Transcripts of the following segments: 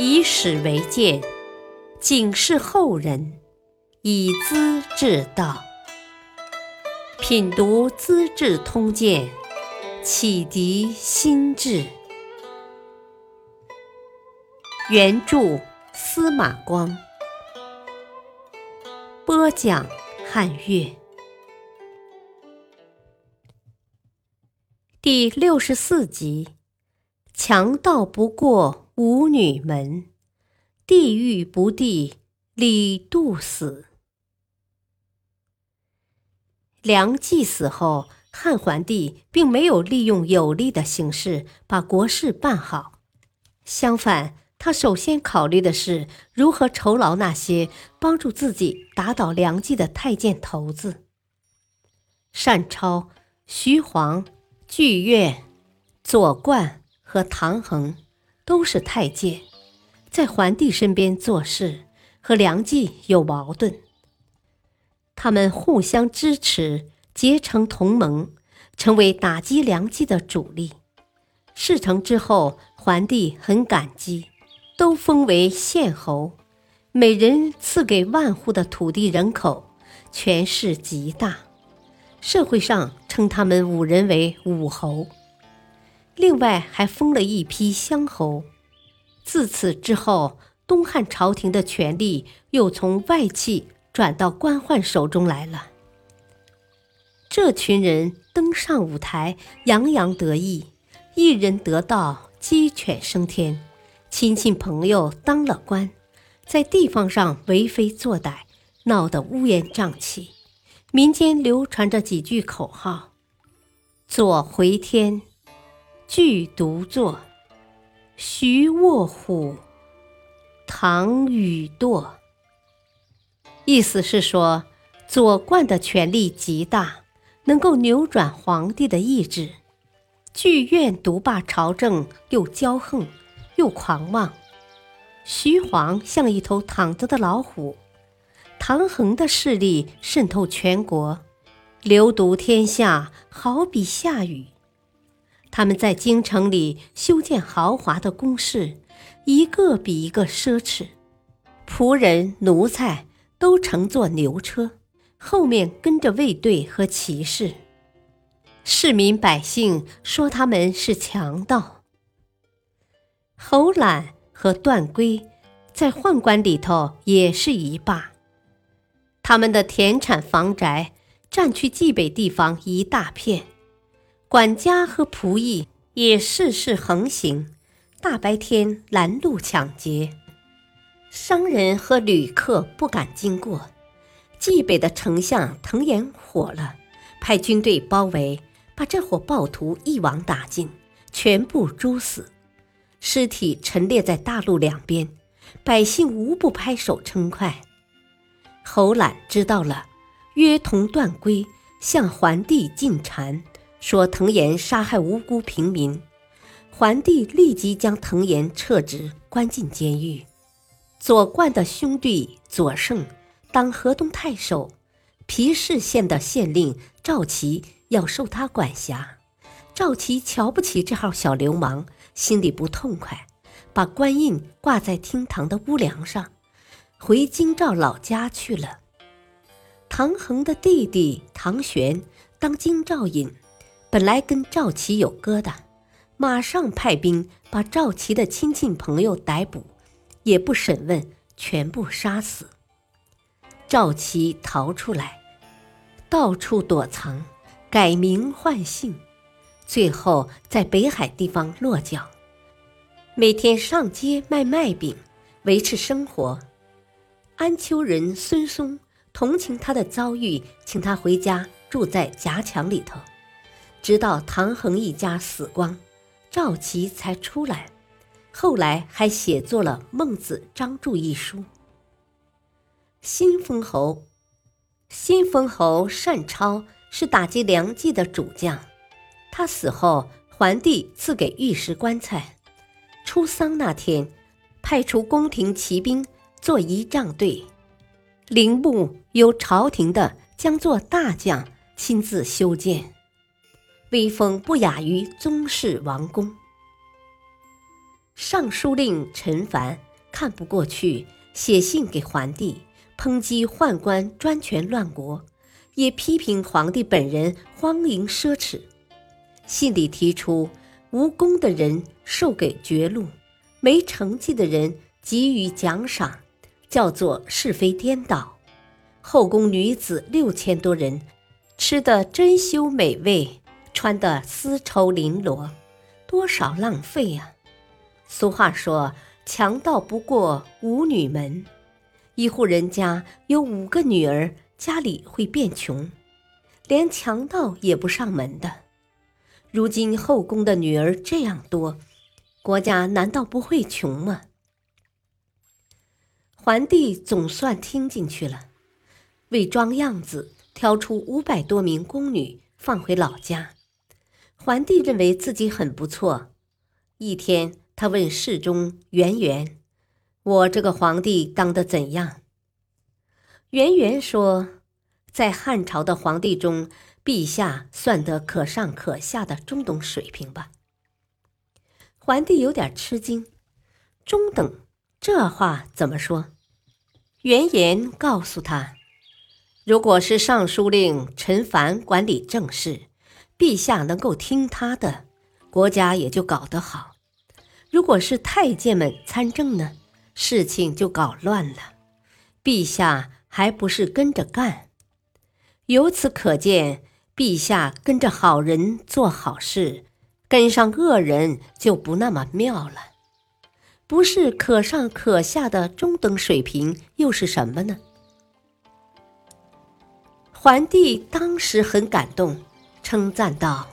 以史为鉴，警示后人，以资治道。品读《资治通鉴》，启迪心智。原著司马光，播讲汉乐。第六十四集：强盗不过五女门，地狱不地李杜死。梁冀死后，汉桓帝并没有利用有利的形势把国事办好，相反。他首先考虑的是如何酬劳那些帮助自己打倒梁冀的太监头子。单超、徐晃、巨越、左冠和唐衡都是太监，在桓帝身边做事，和梁冀有矛盾。他们互相支持，结成同盟，成为打击梁冀的主力。事成之后，桓帝很感激。都封为县侯，每人赐给万户的土地人口，权势极大。社会上称他们五人为武侯。另外还封了一批乡侯。自此之后，东汉朝廷的权力又从外戚转到官宦手中来了。这群人登上舞台，洋洋得意，一人得道，鸡犬升天。亲戚朋友当了官，在地方上为非作歹，闹得乌烟瘴气。民间流传着几句口号：“左回天，巨独坐；徐卧虎，唐禹堕。”意思是说，左冠的权力极大，能够扭转皇帝的意志；剧院独霸朝政，又骄横。又狂妄，徐晃像一头躺着的老虎，唐衡的势力渗透全国，流毒天下，好比下雨。他们在京城里修建豪华的宫室，一个比一个奢侈，仆人奴才都乘坐牛车，后面跟着卫队和骑士。市民百姓说他们是强盗。侯览和段圭在宦官里头也是一霸，他们的田产房宅占去冀北地方一大片，管家和仆役也事事横行，大白天拦路抢劫，商人和旅客不敢经过。冀北的丞相藤延火了，派军队包围，把这伙暴徒一网打尽，全部诛死。尸体陈列在大路两边，百姓无不拍手称快。侯览知道了，约同段圭向桓帝进谗，说藤岩杀害无辜平民。桓帝立即将藤岩撤职，关进监狱。左冠的兄弟左胜当河东太守，皮氏县的县令赵齐要受他管辖。赵齐瞧不起这号小流氓。心里不痛快，把官印挂在厅堂的屋梁上，回京兆老家去了。唐衡的弟弟唐玄当京兆尹，本来跟赵齐有疙瘩，马上派兵把赵齐的亲戚朋友逮捕，也不审问，全部杀死。赵齐逃出来，到处躲藏，改名换姓。最后在北海地方落脚，每天上街卖麦饼，维持生活。安丘人孙松同情他的遭遇，请他回家住在夹墙里头，直到唐衡一家死光，赵齐才出来。后来还写作了《孟子章注》一书。新封侯，新封侯单超是打击梁冀的主将。他死后，桓帝赐给御史棺材。出丧那天，派出宫廷骑兵做仪仗队，陵墓由朝廷的将作大将亲自修建，威风不亚于宗室王宫。尚书令陈凡看不过去，写信给皇帝，抨击宦官专权乱国，也批评皇帝本人荒淫奢侈。信里提出，无功的人授给爵禄，没成绩的人给予奖赏，叫做是非颠倒。后宫女子六千多人，吃的珍馐美味，穿的丝绸绫罗，多少浪费呀！俗话说。强盗不过五女门，一户人家有五个女儿，家里会变穷，连强盗也不上门的。如今后宫的女儿这样多，国家难道不会穷吗？桓帝总算听进去了，为装样子，挑出五百多名宫女放回老家。桓帝认为自己很不错，一天。他问侍中元元：“我这个皇帝当得怎样？”元元说：“在汉朝的皇帝中，陛下算得可上可下的中等水平吧。”皇帝有点吃惊：“中等，这话怎么说？”圆圆告诉他：“如果是尚书令陈凡管理政事，陛下能够听他的，国家也就搞得好。”如果是太监们参政呢，事情就搞乱了。陛下还不是跟着干？由此可见，陛下跟着好人做好事，跟上恶人就不那么妙了。不是可上可下的中等水平，又是什么呢？桓帝当时很感动，称赞道：“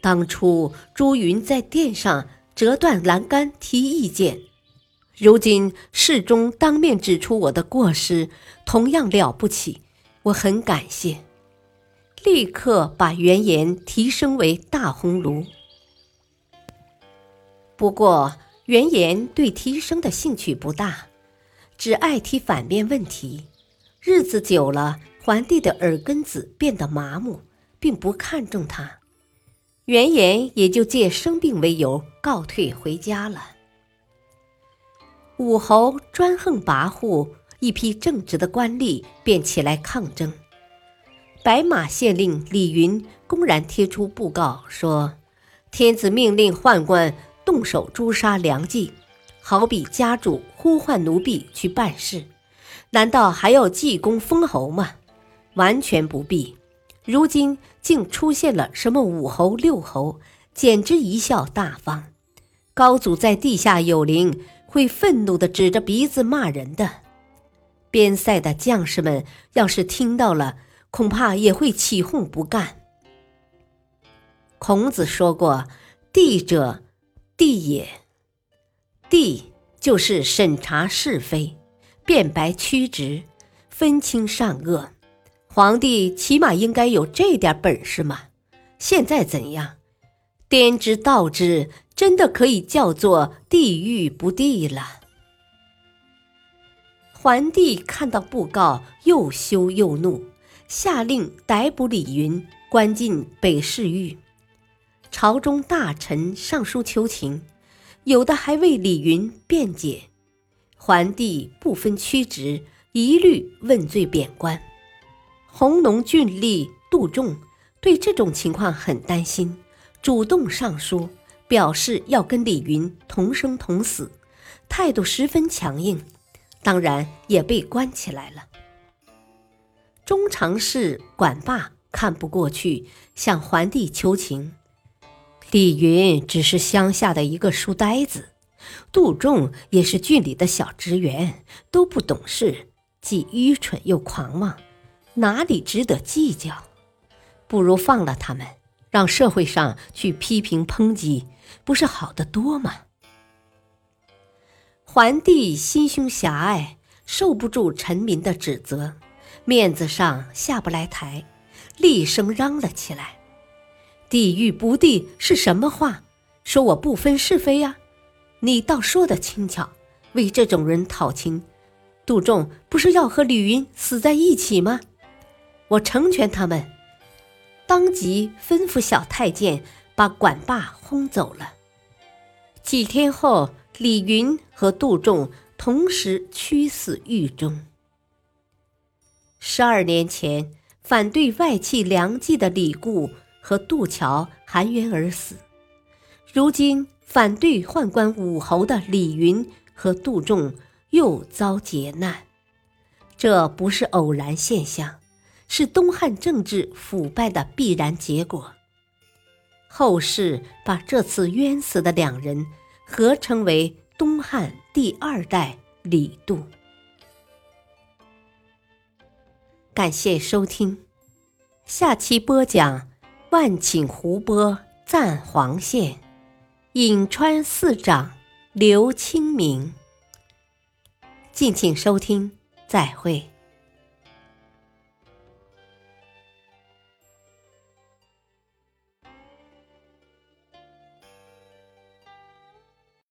当初朱云在殿上。”折断栏杆提意见，如今侍中当面指出我的过失，同样了不起，我很感谢。立刻把原言提升为大红炉。不过原言对提升的兴趣不大，只爱提反面问题。日子久了，皇帝的耳根子变得麻木，并不看重他。原言也就借生病为由告退回家了。武侯专横跋扈，一批正直的官吏便起来抗争。白马县令李云公然贴出布告，说：“天子命令宦官动手诛杀良妓，好比家主呼唤奴婢去办事，难道还要记功封侯吗？完全不必。”如今竟出现了什么五侯六侯，简直贻笑大方。高祖在地下有灵，会愤怒的指着鼻子骂人的。边塞的将士们要是听到了，恐怕也会起哄不干。孔子说过：“帝者，帝也。帝就是审查是非，辨白曲直，分清善恶。”皇帝起码应该有这点本事嘛？现在怎样？颠之倒之，真的可以叫做地狱不地了。桓帝看到布告，又羞又怒，下令逮捕李云，关进北市狱。朝中大臣上书求情，有的还为李云辩解。桓帝不分曲直，一律问罪贬官。弘农郡吏杜仲对这种情况很担心，主动上书表示要跟李云同生同死，态度十分强硬，当然也被关起来了。中常侍管霸看不过去，向桓帝求情：李云只是乡下的一个书呆子，杜仲也是郡里的小职员，都不懂事，既愚蠢又狂妄。哪里值得计较？不如放了他们，让社会上去批评抨击，不是好得多吗？桓帝心胸狭隘，受不住臣民的指责，面子上下不来台，厉声嚷了起来：“地狱不地是什么话？说我不分是非呀？你倒说得轻巧，为这种人讨情。杜仲不是要和李云死在一起吗？”我成全他们，当即吩咐小太监把管霸轰走了。几天后，李云和杜仲同时屈死狱中。十二年前，反对外戚梁冀的李固和杜桥含冤而死；如今，反对宦官武侯的李云和杜仲又遭劫难。这不是偶然现象，是东汉政治腐败的必然结果。后世把这次冤死的两人合称为东汉第二代李杜。感谢收听，下期播讲万顷湖泊赞黄县，颍川四长刘清明。敬请收听，再会。